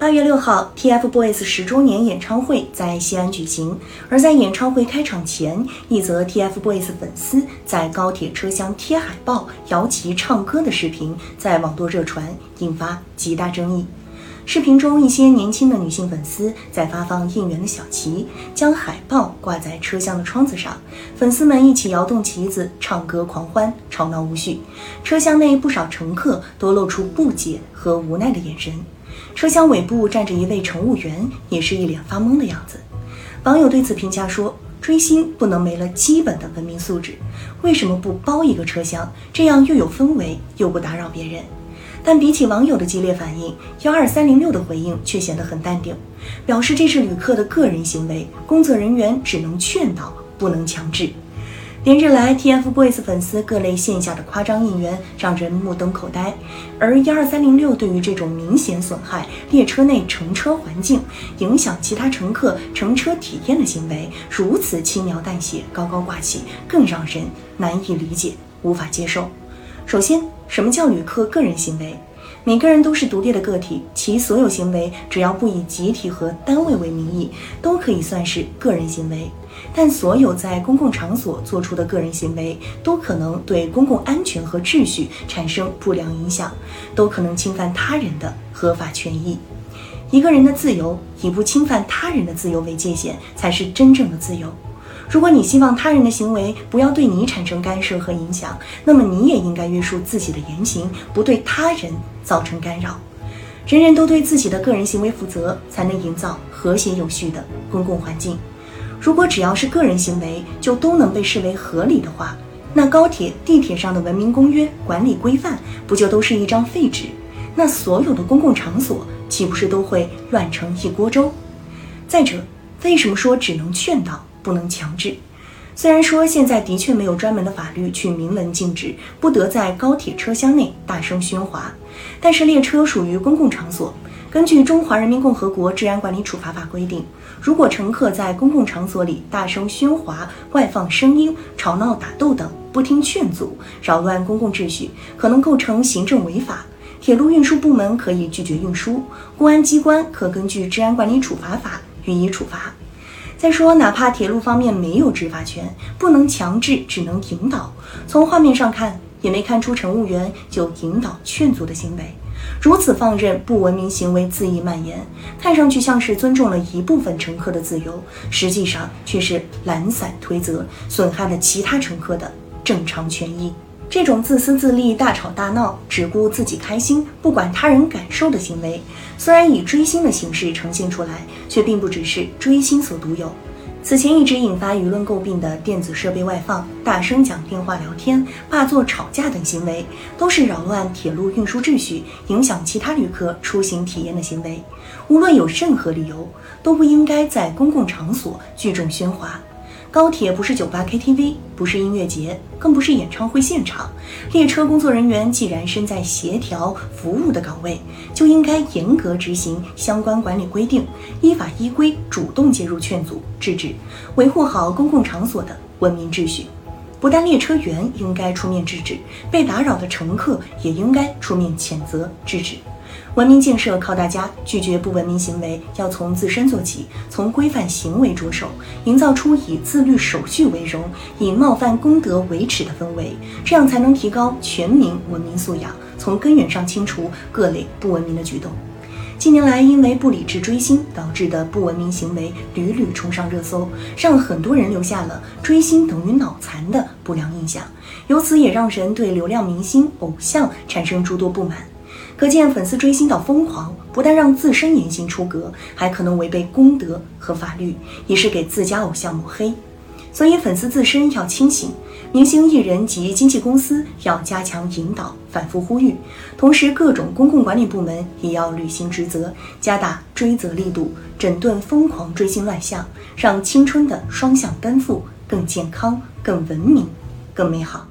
八月六号，TFBOYS 十周年演唱会在西安举行。而在演唱会开场前，一则 TFBOYS 粉丝在高铁车厢贴海报、摇旗唱歌的视频在网络热传，引发极大争议。视频中，一些年轻的女性粉丝在发放应援的小旗，将海报挂在车厢的窗子上，粉丝们一起摇动旗子，唱歌狂欢，吵闹无序。车厢内不少乘客都露出不解和无奈的眼神。车厢尾部站着一位乘务员，也是一脸发懵的样子。网友对此评价说：“追星不能没了基本的文明素质，为什么不包一个车厢？这样又有氛围，又不打扰别人。”但比起网友的激烈反应，幺二三零六的回应却显得很淡定，表示这是旅客的个人行为，工作人员只能劝导，不能强制。连日来，TFBOYS 粉丝各类线下的夸张应援让人目瞪口呆，而幺二三零六对于这种明显损害列车内乘车环境、影响其他乘客乘车体验的行为如此轻描淡写、高高挂起，更让人难以理解、无法接受。首先，什么叫旅客个人行为？每个人都是独立的个体，其所有行为只要不以集体和单位为名义，都可以算是个人行为。但所有在公共场所做出的个人行为，都可能对公共安全和秩序产生不良影响，都可能侵犯他人的合法权益。一个人的自由以不侵犯他人的自由为界限，才是真正的自由。如果你希望他人的行为不要对你产生干涉和影响，那么你也应该约束自己的言行，不对他人造成干扰。人人都对自己的个人行为负责，才能营造和谐有序的公共环境。如果只要是个人行为就都能被视为合理的话，那高铁、地铁上的文明公约、管理规范不就都是一张废纸？那所有的公共场所岂不是都会乱成一锅粥？再者，为什么说只能劝导？不能强制。虽然说现在的确没有专门的法律去明文禁止不得在高铁车厢内大声喧哗，但是列车属于公共场所。根据《中华人民共和国治安管理处罚法》规定，如果乘客在公共场所里大声喧哗、外放声音、吵闹打斗等，不听劝阻，扰乱公共秩序，可能构成行政违法。铁路运输部门可以拒绝运输，公安机关可根据《治安管理处罚法》予以处罚。再说，哪怕铁路方面没有执法权，不能强制，只能引导。从画面上看，也没看出乘务员就引导劝阻的行为，如此放任不文明行为恣意蔓延，看上去像是尊重了一部分乘客的自由，实际上却是懒散推责，损害了其他乘客的正常权益。这种自私自利、大吵大闹、只顾自己开心、不管他人感受的行为，虽然以追星的形式呈现出来，却并不只是追星所独有。此前一直引发舆论诟病的电子设备外放、大声讲电话聊天、霸座吵架等行为，都是扰乱铁路运输秩序、影响其他旅客出行体验的行为。无论有任何理由，都不应该在公共场所聚众喧哗。高铁不是酒吧 KTV，不是音乐节，更不是演唱会现场。列车工作人员既然身在协调服务的岗位，就应该严格执行相关管理规定，依法依规主动介入劝阻制止，维护好公共场所的文明秩序。不但列车员应该出面制止，被打扰的乘客也应该出面谴责制止。文明建设靠大家，拒绝不文明行为要从自身做起，从规范行为着手，营造出以自律守序为荣，以冒犯公德为耻的氛围，这样才能提高全民文明素养，从根源上清除各类不文明的举动。近年来，因为不理智追星导致的不文明行为屡屡冲上热搜，让很多人留下了追星等于脑残的不良印象，由此也让人对流量明星偶像产生诸多不满。可见，粉丝追星到疯狂，不但让自身言行出格，还可能违背公德和法律，也是给自家偶像抹黑。所以，粉丝自身要清醒，明星艺人及经纪公司要加强引导，反复呼吁。同时，各种公共管理部门也要履行职责，加大追责力度，整顿疯狂追星乱象，让青春的双向奔赴更健康、更文明、更美好。